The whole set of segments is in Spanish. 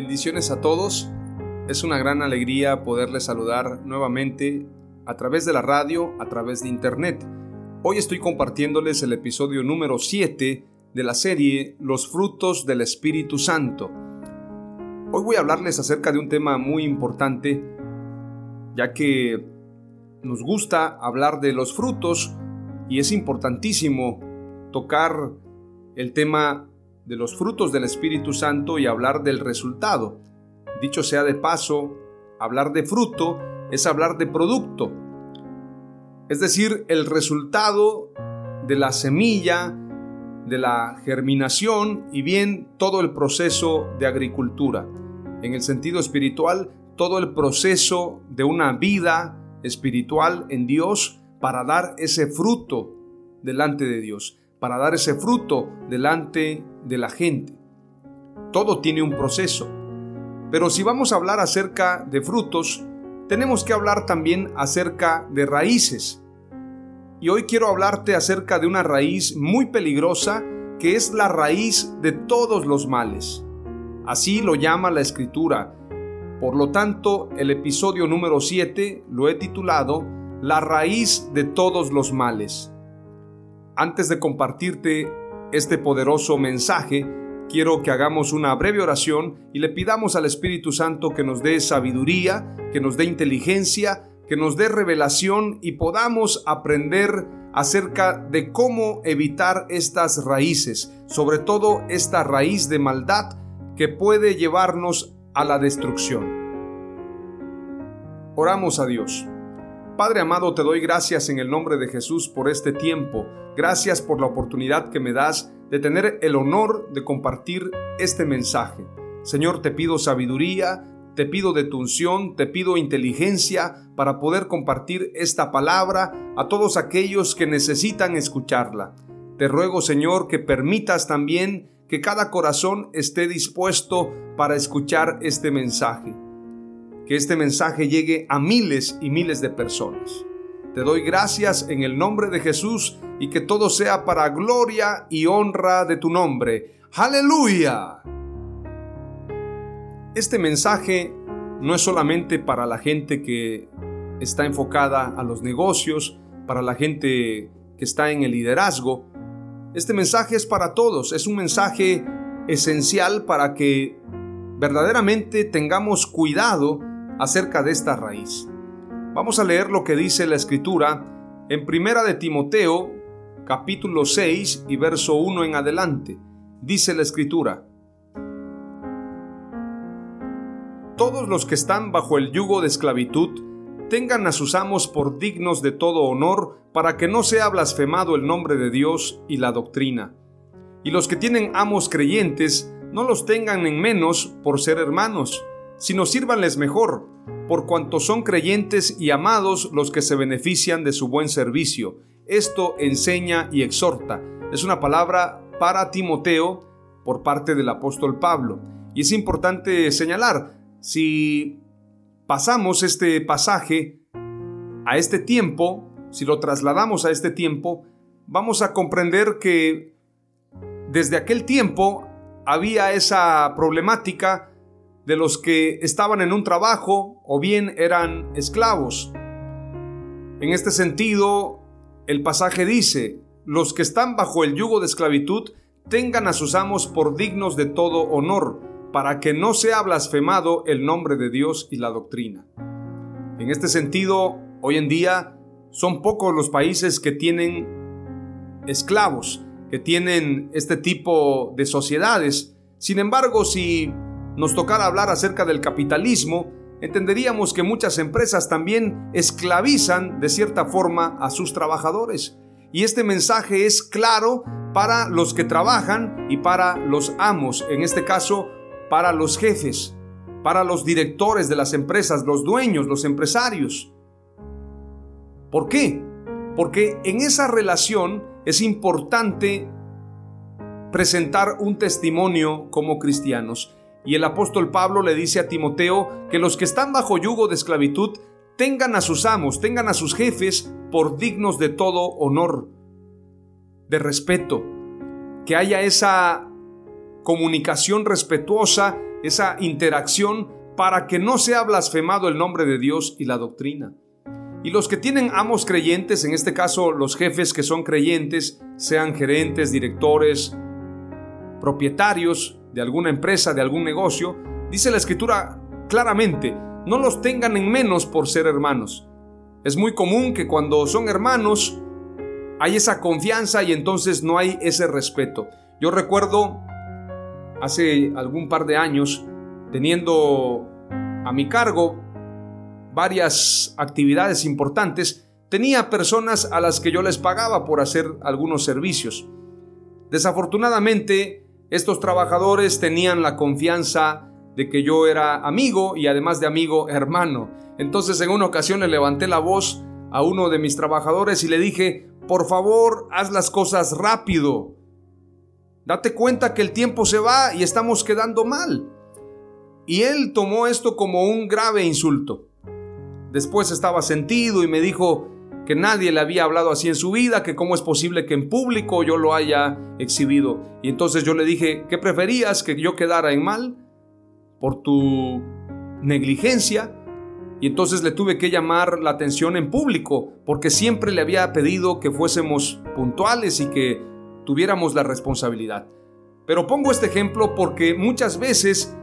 Bendiciones a todos. Es una gran alegría poderles saludar nuevamente a través de la radio, a través de internet. Hoy estoy compartiéndoles el episodio número 7 de la serie Los frutos del Espíritu Santo. Hoy voy a hablarles acerca de un tema muy importante, ya que nos gusta hablar de los frutos y es importantísimo tocar el tema de los frutos del Espíritu Santo y hablar del resultado. Dicho sea de paso, hablar de fruto es hablar de producto. Es decir, el resultado de la semilla, de la germinación y bien todo el proceso de agricultura. En el sentido espiritual, todo el proceso de una vida espiritual en Dios para dar ese fruto delante de Dios para dar ese fruto delante de la gente. Todo tiene un proceso. Pero si vamos a hablar acerca de frutos, tenemos que hablar también acerca de raíces. Y hoy quiero hablarte acerca de una raíz muy peligrosa que es la raíz de todos los males. Así lo llama la escritura. Por lo tanto, el episodio número 7 lo he titulado La raíz de todos los males. Antes de compartirte este poderoso mensaje, quiero que hagamos una breve oración y le pidamos al Espíritu Santo que nos dé sabiduría, que nos dé inteligencia, que nos dé revelación y podamos aprender acerca de cómo evitar estas raíces, sobre todo esta raíz de maldad que puede llevarnos a la destrucción. Oramos a Dios. Padre amado, te doy gracias en el nombre de Jesús por este tiempo. Gracias por la oportunidad que me das de tener el honor de compartir este mensaje. Señor, te pido sabiduría, te pido de tu unción, te pido inteligencia para poder compartir esta palabra a todos aquellos que necesitan escucharla. Te ruego, Señor, que permitas también que cada corazón esté dispuesto para escuchar este mensaje que este mensaje llegue a miles y miles de personas. Te doy gracias en el nombre de Jesús y que todo sea para gloria y honra de tu nombre. Aleluya. Este mensaje no es solamente para la gente que está enfocada a los negocios, para la gente que está en el liderazgo. Este mensaje es para todos, es un mensaje esencial para que verdaderamente tengamos cuidado acerca de esta raíz. Vamos a leer lo que dice la escritura en Primera de Timoteo, capítulo 6 y verso 1 en adelante. Dice la escritura: Todos los que están bajo el yugo de esclavitud tengan a sus amos por dignos de todo honor, para que no sea blasfemado el nombre de Dios y la doctrina. Y los que tienen amos creyentes, no los tengan en menos por ser hermanos sino sírvanles mejor, por cuanto son creyentes y amados los que se benefician de su buen servicio. Esto enseña y exhorta. Es una palabra para Timoteo por parte del apóstol Pablo. Y es importante señalar, si pasamos este pasaje a este tiempo, si lo trasladamos a este tiempo, vamos a comprender que desde aquel tiempo había esa problemática de los que estaban en un trabajo o bien eran esclavos. En este sentido, el pasaje dice, los que están bajo el yugo de esclavitud tengan a sus amos por dignos de todo honor, para que no sea blasfemado el nombre de Dios y la doctrina. En este sentido, hoy en día son pocos los países que tienen esclavos, que tienen este tipo de sociedades. Sin embargo, si nos tocara hablar acerca del capitalismo, entenderíamos que muchas empresas también esclavizan de cierta forma a sus trabajadores. Y este mensaje es claro para los que trabajan y para los amos, en este caso para los jefes, para los directores de las empresas, los dueños, los empresarios. ¿Por qué? Porque en esa relación es importante presentar un testimonio como cristianos. Y el apóstol Pablo le dice a Timoteo que los que están bajo yugo de esclavitud tengan a sus amos, tengan a sus jefes por dignos de todo honor, de respeto, que haya esa comunicación respetuosa, esa interacción para que no sea blasfemado el nombre de Dios y la doctrina. Y los que tienen amos creyentes, en este caso los jefes que son creyentes, sean gerentes, directores, propietarios de alguna empresa, de algún negocio, dice la escritura claramente, no los tengan en menos por ser hermanos. Es muy común que cuando son hermanos hay esa confianza y entonces no hay ese respeto. Yo recuerdo hace algún par de años teniendo a mi cargo varias actividades importantes, tenía personas a las que yo les pagaba por hacer algunos servicios. Desafortunadamente, estos trabajadores tenían la confianza de que yo era amigo y además de amigo hermano. Entonces en una ocasión le levanté la voz a uno de mis trabajadores y le dije, por favor, haz las cosas rápido. Date cuenta que el tiempo se va y estamos quedando mal. Y él tomó esto como un grave insulto. Después estaba sentido y me dijo que nadie le había hablado así en su vida, que cómo es posible que en público yo lo haya exhibido. Y entonces yo le dije, ¿qué preferías? ¿Que yo quedara en mal por tu negligencia? Y entonces le tuve que llamar la atención en público, porque siempre le había pedido que fuésemos puntuales y que tuviéramos la responsabilidad. Pero pongo este ejemplo porque muchas veces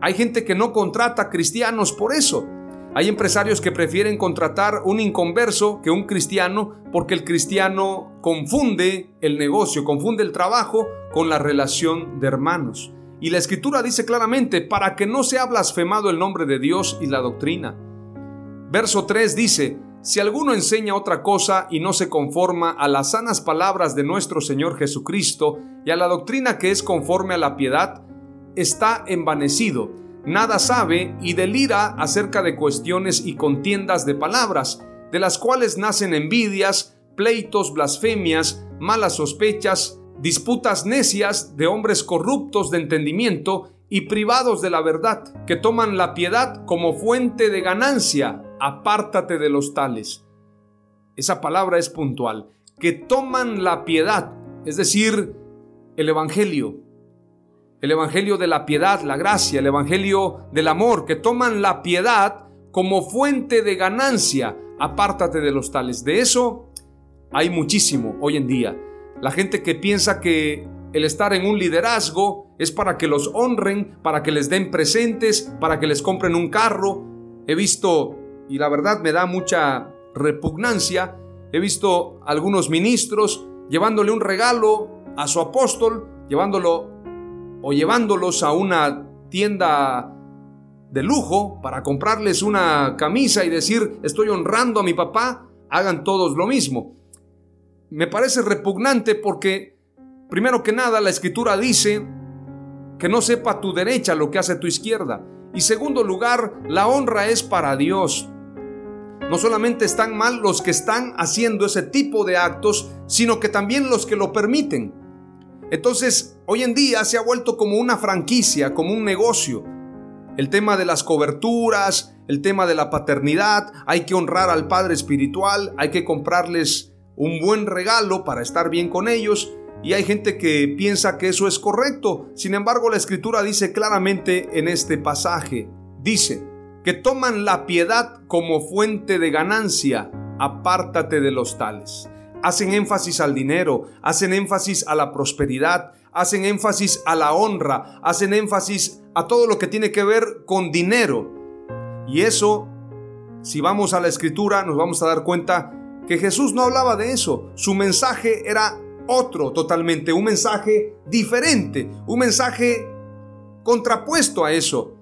hay gente que no contrata cristianos por eso hay empresarios que prefieren contratar un inconverso que un cristiano porque el cristiano confunde el negocio, confunde el trabajo con la relación de hermanos. Y la escritura dice claramente, para que no sea blasfemado el nombre de Dios y la doctrina. Verso 3 dice, si alguno enseña otra cosa y no se conforma a las sanas palabras de nuestro Señor Jesucristo y a la doctrina que es conforme a la piedad, está envanecido nada sabe y delira acerca de cuestiones y contiendas de palabras, de las cuales nacen envidias, pleitos, blasfemias, malas sospechas, disputas necias de hombres corruptos de entendimiento y privados de la verdad, que toman la piedad como fuente de ganancia. Apártate de los tales. Esa palabra es puntual. Que toman la piedad, es decir, el Evangelio, el Evangelio de la piedad, la gracia, el Evangelio del amor, que toman la piedad como fuente de ganancia. Apártate de los tales. De eso hay muchísimo hoy en día. La gente que piensa que el estar en un liderazgo es para que los honren, para que les den presentes, para que les compren un carro. He visto, y la verdad me da mucha repugnancia, he visto algunos ministros llevándole un regalo a su apóstol, llevándolo o llevándolos a una tienda de lujo para comprarles una camisa y decir estoy honrando a mi papá, hagan todos lo mismo. Me parece repugnante porque, primero que nada, la escritura dice que no sepa tu derecha lo que hace tu izquierda. Y segundo lugar, la honra es para Dios. No solamente están mal los que están haciendo ese tipo de actos, sino que también los que lo permiten. Entonces, hoy en día se ha vuelto como una franquicia, como un negocio. El tema de las coberturas, el tema de la paternidad, hay que honrar al Padre Espiritual, hay que comprarles un buen regalo para estar bien con ellos. y hay gente que piensa que eso es correcto. Sin embargo, la escritura dice claramente en este pasaje, dice, que toman la piedad como fuente de ganancia, apártate de los tales. Hacen énfasis al dinero, hacen énfasis a la prosperidad, hacen énfasis a la honra, hacen énfasis a todo lo que tiene que ver con dinero. Y eso, si vamos a la escritura, nos vamos a dar cuenta que Jesús no hablaba de eso. Su mensaje era otro totalmente, un mensaje diferente, un mensaje contrapuesto a eso.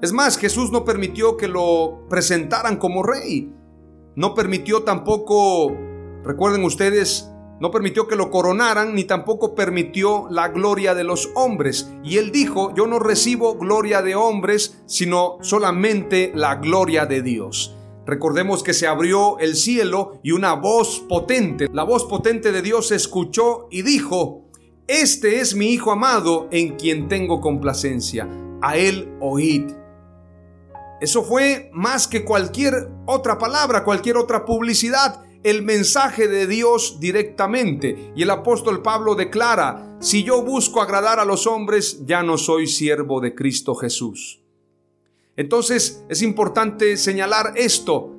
Es más, Jesús no permitió que lo presentaran como rey. No permitió tampoco, recuerden ustedes, no permitió que lo coronaran, ni tampoco permitió la gloria de los hombres. Y él dijo, yo no recibo gloria de hombres, sino solamente la gloria de Dios. Recordemos que se abrió el cielo y una voz potente, la voz potente de Dios escuchó y dijo, Este es mi Hijo amado en quien tengo complacencia, a él oíd. Eso fue más que cualquier otra palabra, cualquier otra publicidad, el mensaje de Dios directamente. Y el apóstol Pablo declara, si yo busco agradar a los hombres, ya no soy siervo de Cristo Jesús. Entonces es importante señalar esto.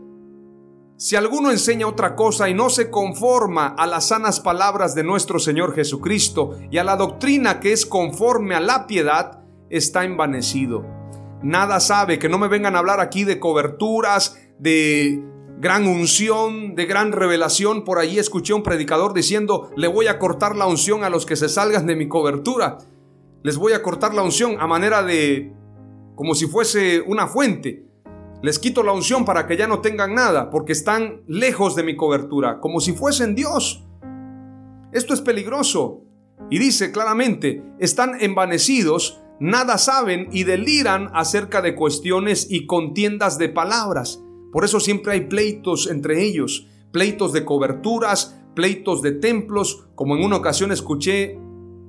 Si alguno enseña otra cosa y no se conforma a las sanas palabras de nuestro Señor Jesucristo y a la doctrina que es conforme a la piedad, está envanecido nada sabe, que no me vengan a hablar aquí de coberturas, de gran unción, de gran revelación. Por ahí escuché un predicador diciendo, le voy a cortar la unción a los que se salgan de mi cobertura. Les voy a cortar la unción a manera de, como si fuese una fuente. Les quito la unción para que ya no tengan nada, porque están lejos de mi cobertura, como si fuesen Dios. Esto es peligroso. Y dice claramente, están envanecidos nada saben y deliran acerca de cuestiones y contiendas de palabras. Por eso siempre hay pleitos entre ellos, pleitos de coberturas, pleitos de templos, como en una ocasión escuché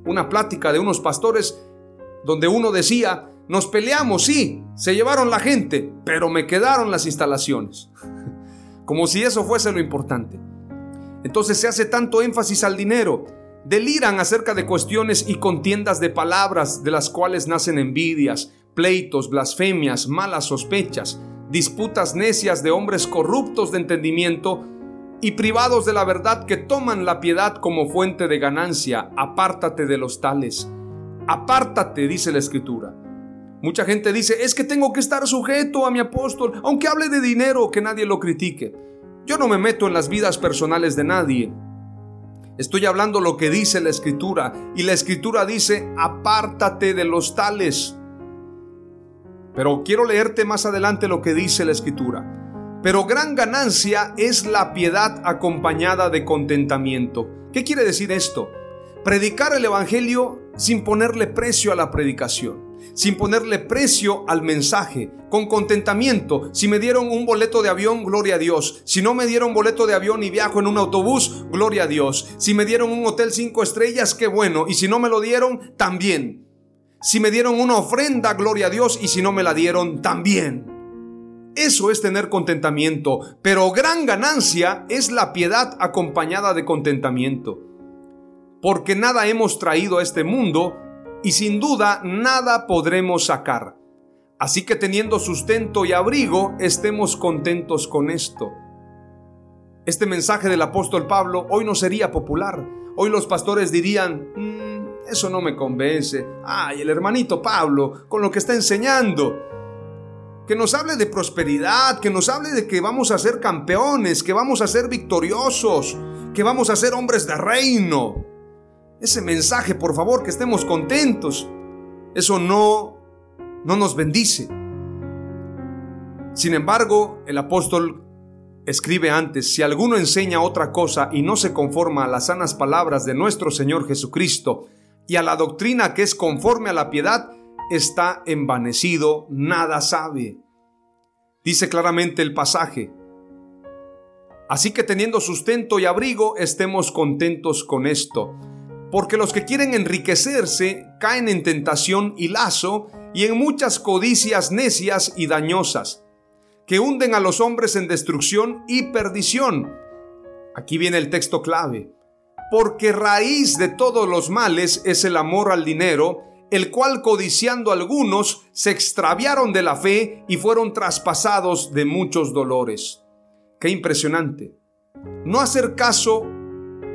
una plática de unos pastores donde uno decía, nos peleamos, sí, se llevaron la gente, pero me quedaron las instalaciones. Como si eso fuese lo importante. Entonces se hace tanto énfasis al dinero, deliran acerca de cuestiones y contiendas de palabras de las cuales nacen envidias, pleitos, blasfemias, malas sospechas, disputas necias de hombres corruptos de entendimiento y privados de la verdad que toman la piedad como fuente de ganancia. Apártate de los tales. Apártate, dice la escritura. Mucha gente dice, es que tengo que estar sujeto a mi apóstol, aunque hable de dinero, que nadie lo critique. Yo no me meto en las vidas personales de nadie. Estoy hablando lo que dice la escritura y la escritura dice, apártate de los tales. Pero quiero leerte más adelante lo que dice la escritura. Pero gran ganancia es la piedad acompañada de contentamiento. ¿Qué quiere decir esto? Predicar el Evangelio sin ponerle precio a la predicación sin ponerle precio al mensaje, con contentamiento. Si me dieron un boleto de avión, gloria a Dios. Si no me dieron boleto de avión y viajo en un autobús, gloria a Dios. Si me dieron un hotel cinco estrellas, qué bueno. Y si no me lo dieron, también. Si me dieron una ofrenda, gloria a Dios. Y si no me la dieron, también. Eso es tener contentamiento, pero gran ganancia es la piedad acompañada de contentamiento. Porque nada hemos traído a este mundo y sin duda nada podremos sacar. Así que teniendo sustento y abrigo, estemos contentos con esto. Este mensaje del apóstol Pablo hoy no sería popular. Hoy los pastores dirían, mm, eso no me convence. Ay, el hermanito Pablo, con lo que está enseñando. Que nos hable de prosperidad, que nos hable de que vamos a ser campeones, que vamos a ser victoriosos, que vamos a ser hombres de reino ese mensaje, por favor, que estemos contentos. Eso no, no nos bendice. Sin embargo, el apóstol escribe antes, si alguno enseña otra cosa y no se conforma a las sanas palabras de nuestro Señor Jesucristo y a la doctrina que es conforme a la piedad, está envanecido, nada sabe. Dice claramente el pasaje. Así que teniendo sustento y abrigo, estemos contentos con esto porque los que quieren enriquecerse caen en tentación y lazo y en muchas codicias necias y dañosas, que hunden a los hombres en destrucción y perdición. Aquí viene el texto clave. Porque raíz de todos los males es el amor al dinero, el cual codiciando algunos se extraviaron de la fe y fueron traspasados de muchos dolores. Qué impresionante. No hacer caso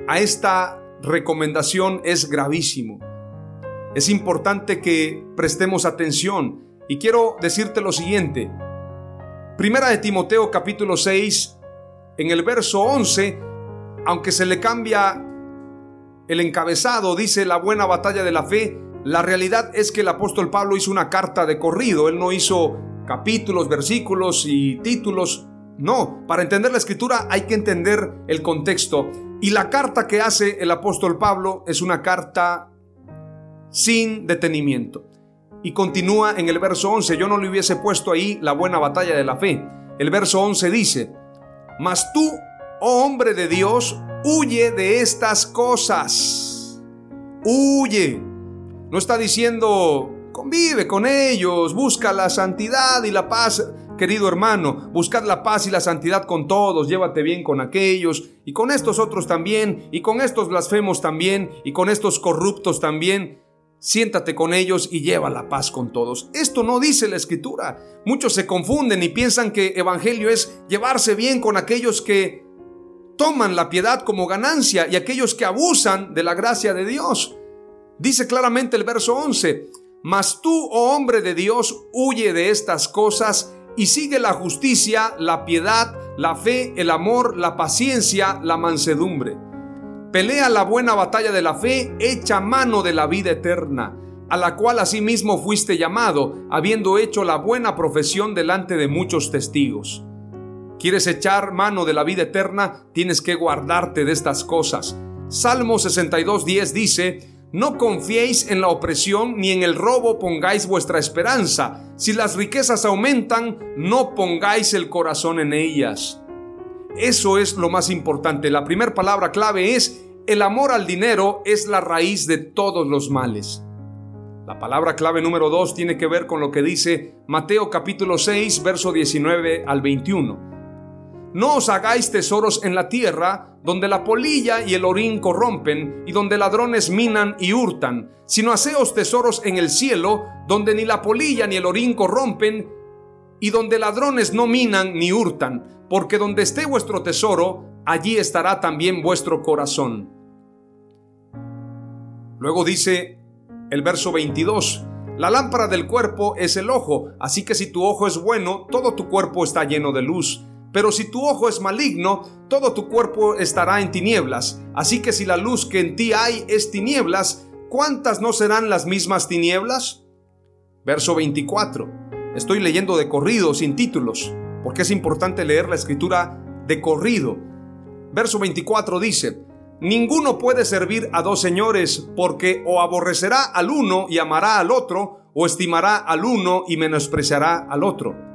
a esta recomendación es gravísimo. Es importante que prestemos atención y quiero decirte lo siguiente. Primera de Timoteo capítulo 6, en el verso 11, aunque se le cambia el encabezado, dice la buena batalla de la fe, la realidad es que el apóstol Pablo hizo una carta de corrido, él no hizo capítulos, versículos y títulos. No, para entender la escritura hay que entender el contexto. Y la carta que hace el apóstol Pablo es una carta sin detenimiento. Y continúa en el verso 11, yo no le hubiese puesto ahí la buena batalla de la fe. El verso 11 dice, mas tú, oh hombre de Dios, huye de estas cosas. Huye no está diciendo, convive con ellos, busca la santidad y la paz. Querido hermano, buscad la paz y la santidad con todos, llévate bien con aquellos, y con estos otros también, y con estos blasfemos también, y con estos corruptos también. Siéntate con ellos y lleva la paz con todos. Esto no dice la escritura. Muchos se confunden y piensan que evangelio es llevarse bien con aquellos que toman la piedad como ganancia y aquellos que abusan de la gracia de Dios. Dice claramente el verso 11, mas tú, oh hombre de Dios, huye de estas cosas y sigue la justicia, la piedad, la fe, el amor, la paciencia, la mansedumbre. Pelea la buena batalla de la fe, echa mano de la vida eterna, a la cual asimismo fuiste llamado, habiendo hecho la buena profesión delante de muchos testigos. ¿Quieres echar mano de la vida eterna? Tienes que guardarte de estas cosas. Salmo 62.10 dice, no confiéis en la opresión ni en el robo pongáis vuestra esperanza. Si las riquezas aumentan, no pongáis el corazón en ellas. Eso es lo más importante. La primera palabra clave es, el amor al dinero es la raíz de todos los males. La palabra clave número dos tiene que ver con lo que dice Mateo capítulo 6, verso 19 al 21. No os hagáis tesoros en la tierra, donde la polilla y el orín corrompen, y donde ladrones minan y hurtan, sino haceos tesoros en el cielo, donde ni la polilla ni el orín corrompen, y donde ladrones no minan ni hurtan, porque donde esté vuestro tesoro, allí estará también vuestro corazón. Luego dice el verso 22, la lámpara del cuerpo es el ojo, así que si tu ojo es bueno, todo tu cuerpo está lleno de luz. Pero si tu ojo es maligno, todo tu cuerpo estará en tinieblas. Así que si la luz que en ti hay es tinieblas, ¿cuántas no serán las mismas tinieblas? Verso 24. Estoy leyendo de corrido, sin títulos, porque es importante leer la escritura de corrido. Verso 24 dice, Ninguno puede servir a dos señores, porque o aborrecerá al uno y amará al otro, o estimará al uno y menospreciará al otro.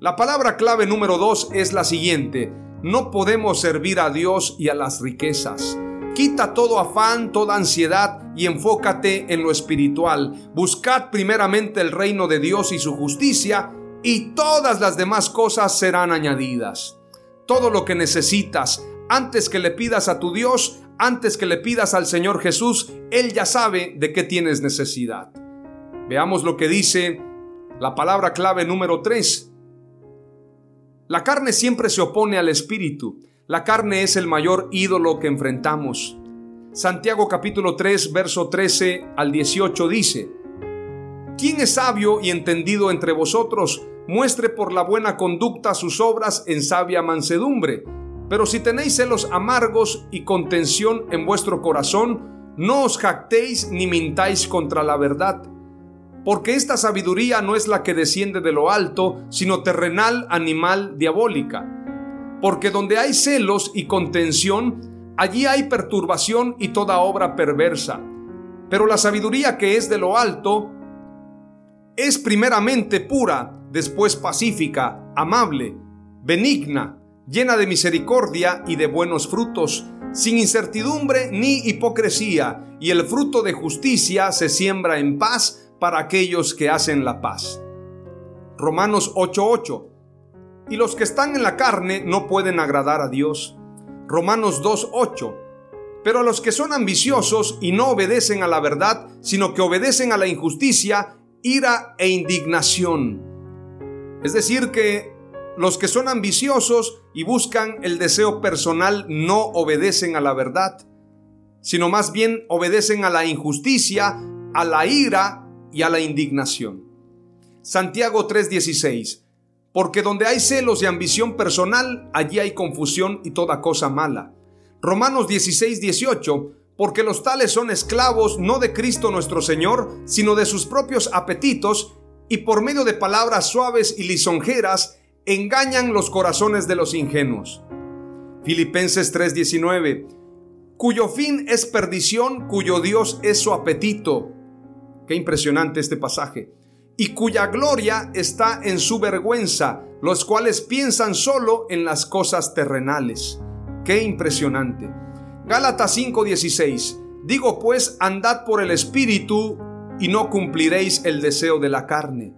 La palabra clave número dos es la siguiente. No podemos servir a Dios y a las riquezas. Quita todo afán, toda ansiedad y enfócate en lo espiritual. Buscad primeramente el reino de Dios y su justicia y todas las demás cosas serán añadidas. Todo lo que necesitas antes que le pidas a tu Dios, antes que le pidas al Señor Jesús, Él ya sabe de qué tienes necesidad. Veamos lo que dice la palabra clave número 3. La carne siempre se opone al espíritu. La carne es el mayor ídolo que enfrentamos. Santiago capítulo 3, verso 13 al 18 dice, ¿Quién es sabio y entendido entre vosotros? Muestre por la buena conducta sus obras en sabia mansedumbre. Pero si tenéis celos amargos y contención en vuestro corazón, no os jactéis ni mintáis contra la verdad. Porque esta sabiduría no es la que desciende de lo alto, sino terrenal, animal, diabólica. Porque donde hay celos y contención, Allí hay perturbación y toda obra perversa. Pero la sabiduría que es de lo alto es primeramente pura, después pacífica, amable, benigna, llena de misericordia y de buenos frutos, sin incertidumbre ni hipocresía, y el fruto de justicia se siembra en paz para aquellos que hacen la paz. Romanos 8:8 Y los que están en la carne no pueden agradar a Dios Romanos 2.8. Pero a los que son ambiciosos y no obedecen a la verdad, sino que obedecen a la injusticia, ira e indignación. Es decir, que los que son ambiciosos y buscan el deseo personal no obedecen a la verdad, sino más bien obedecen a la injusticia, a la ira y a la indignación. Santiago 3:16 porque donde hay celos y ambición personal, allí hay confusión y toda cosa mala. Romanos 16, 18, porque los tales son esclavos no de Cristo nuestro Señor, sino de sus propios apetitos, y por medio de palabras suaves y lisonjeras, engañan los corazones de los ingenuos. Filipenses 3:19, cuyo fin es perdición, cuyo Dios es su apetito. Qué impresionante este pasaje y cuya gloria está en su vergüenza, los cuales piensan solo en las cosas terrenales. Qué impresionante. Gálatas 5:16. Digo pues, andad por el Espíritu y no cumpliréis el deseo de la carne.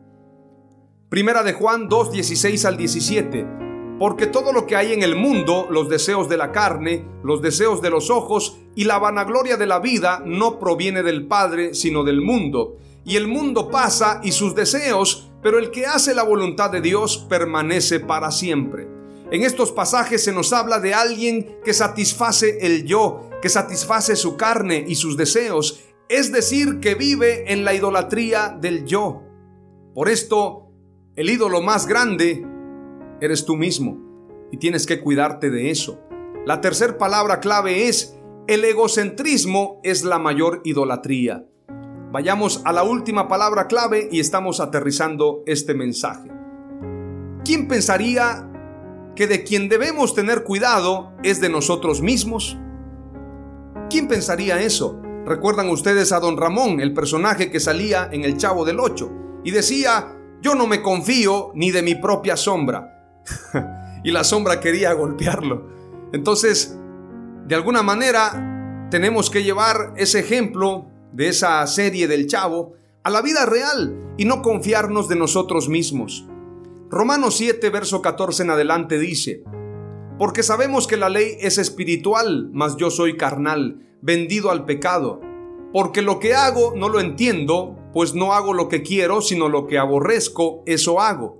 Primera de Juan 2:16 al 17. Porque todo lo que hay en el mundo, los deseos de la carne, los deseos de los ojos y la vanagloria de la vida, no proviene del Padre, sino del mundo y el mundo pasa y sus deseos, pero el que hace la voluntad de Dios permanece para siempre. En estos pasajes se nos habla de alguien que satisface el yo, que satisface su carne y sus deseos, es decir, que vive en la idolatría del yo. Por esto, el ídolo más grande eres tú mismo y tienes que cuidarte de eso. La tercera palabra clave es, el egocentrismo es la mayor idolatría. Vayamos a la última palabra clave y estamos aterrizando este mensaje. ¿Quién pensaría que de quien debemos tener cuidado es de nosotros mismos? ¿Quién pensaría eso? Recuerdan ustedes a don Ramón, el personaje que salía en El Chavo del Ocho, y decía, yo no me confío ni de mi propia sombra. y la sombra quería golpearlo. Entonces, de alguna manera, tenemos que llevar ese ejemplo de esa serie del chavo a la vida real y no confiarnos de nosotros mismos. Romanos 7, verso 14 en adelante dice, porque sabemos que la ley es espiritual, mas yo soy carnal, vendido al pecado, porque lo que hago no lo entiendo, pues no hago lo que quiero, sino lo que aborrezco, eso hago.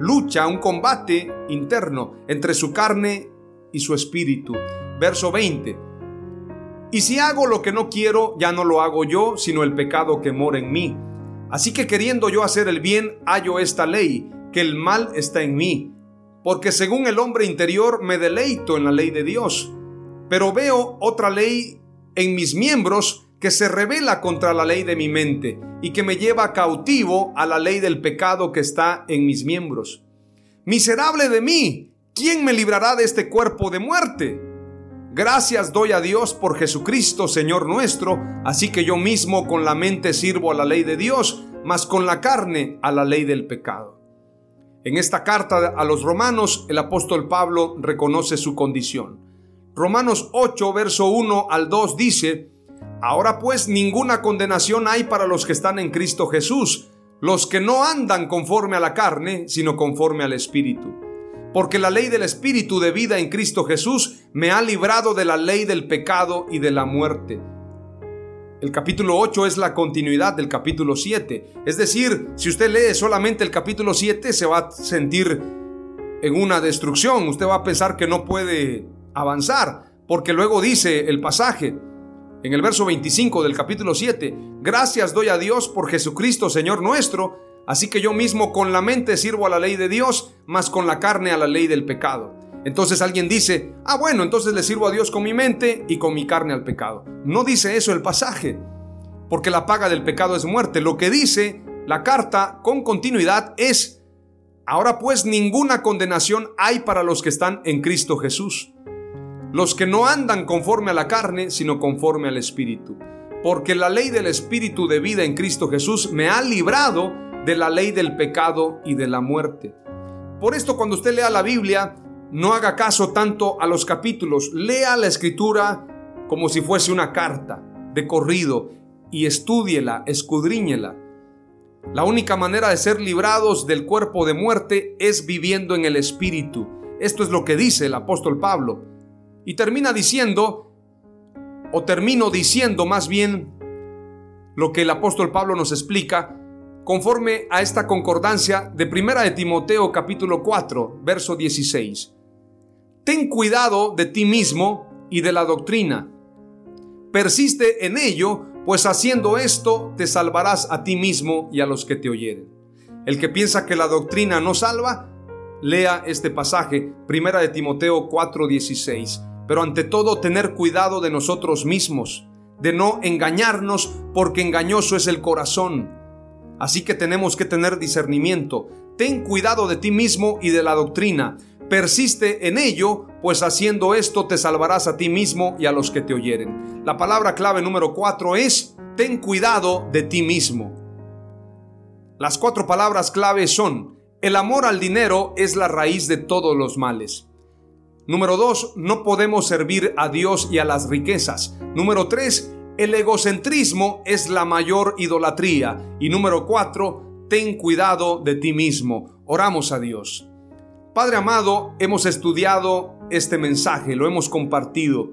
lucha, un combate interno entre su carne y su espíritu. Verso 20. Y si hago lo que no quiero, ya no lo hago yo, sino el pecado que mora en mí. Así que queriendo yo hacer el bien, hallo esta ley, que el mal está en mí. Porque según el hombre interior me deleito en la ley de Dios. Pero veo otra ley en mis miembros que se revela contra la ley de mi mente y que me lleva cautivo a la ley del pecado que está en mis miembros. Miserable de mí, ¿quién me librará de este cuerpo de muerte? Gracias doy a Dios por Jesucristo, Señor nuestro, así que yo mismo con la mente sirvo a la ley de Dios, mas con la carne a la ley del pecado. En esta carta a los romanos, el apóstol Pablo reconoce su condición. Romanos 8, verso 1 al 2 dice, Ahora pues ninguna condenación hay para los que están en Cristo Jesús, los que no andan conforme a la carne, sino conforme al Espíritu. Porque la ley del Espíritu de vida en Cristo Jesús me ha librado de la ley del pecado y de la muerte. El capítulo 8 es la continuidad del capítulo 7. Es decir, si usted lee solamente el capítulo 7 se va a sentir en una destrucción. Usted va a pensar que no puede avanzar. Porque luego dice el pasaje, en el verso 25 del capítulo 7, gracias doy a Dios por Jesucristo Señor nuestro, así que yo mismo con la mente sirvo a la ley de Dios, mas con la carne a la ley del pecado. Entonces alguien dice, ah bueno, entonces le sirvo a Dios con mi mente y con mi carne al pecado. No dice eso el pasaje, porque la paga del pecado es muerte. Lo que dice la carta con continuidad es, ahora pues ninguna condenación hay para los que están en Cristo Jesús los que no andan conforme a la carne, sino conforme al Espíritu. Porque la ley del Espíritu de vida en Cristo Jesús me ha librado de la ley del pecado y de la muerte. Por esto cuando usted lea la Biblia, no haga caso tanto a los capítulos, lea la escritura como si fuese una carta de corrido y estúdiela, escudriñela. La única manera de ser librados del cuerpo de muerte es viviendo en el Espíritu. Esto es lo que dice el apóstol Pablo. Y termina diciendo, o termino diciendo más bien, lo que el apóstol Pablo nos explica, conforme a esta concordancia de Primera de Timoteo capítulo 4, verso 16. Ten cuidado de ti mismo y de la doctrina. Persiste en ello, pues haciendo esto te salvarás a ti mismo y a los que te oyeren. El que piensa que la doctrina no salva, lea este pasaje, Primera de Timoteo 4:16 pero ante todo tener cuidado de nosotros mismos, de no engañarnos porque engañoso es el corazón. Así que tenemos que tener discernimiento. Ten cuidado de ti mismo y de la doctrina. Persiste en ello, pues haciendo esto te salvarás a ti mismo y a los que te oyeren. La palabra clave número cuatro es, ten cuidado de ti mismo. Las cuatro palabras clave son, el amor al dinero es la raíz de todos los males. Número dos, no podemos servir a Dios y a las riquezas. Número tres, el egocentrismo es la mayor idolatría. Y número cuatro, ten cuidado de ti mismo. Oramos a Dios. Padre amado, hemos estudiado este mensaje, lo hemos compartido.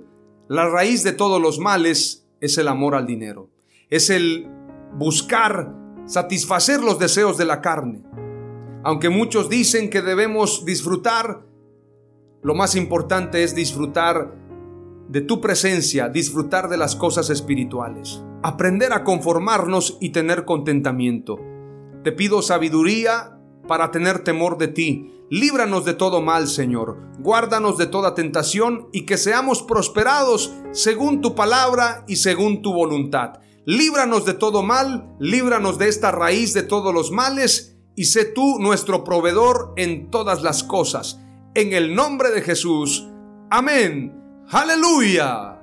La raíz de todos los males es el amor al dinero. Es el buscar satisfacer los deseos de la carne. Aunque muchos dicen que debemos disfrutar, lo más importante es disfrutar de tu presencia, disfrutar de las cosas espirituales, aprender a conformarnos y tener contentamiento. Te pido sabiduría para tener temor de ti. Líbranos de todo mal, Señor. Guárdanos de toda tentación y que seamos prosperados según tu palabra y según tu voluntad. Líbranos de todo mal, líbranos de esta raíz de todos los males y sé tú nuestro proveedor en todas las cosas en el nombre de Jesús. Amén. Aleluya.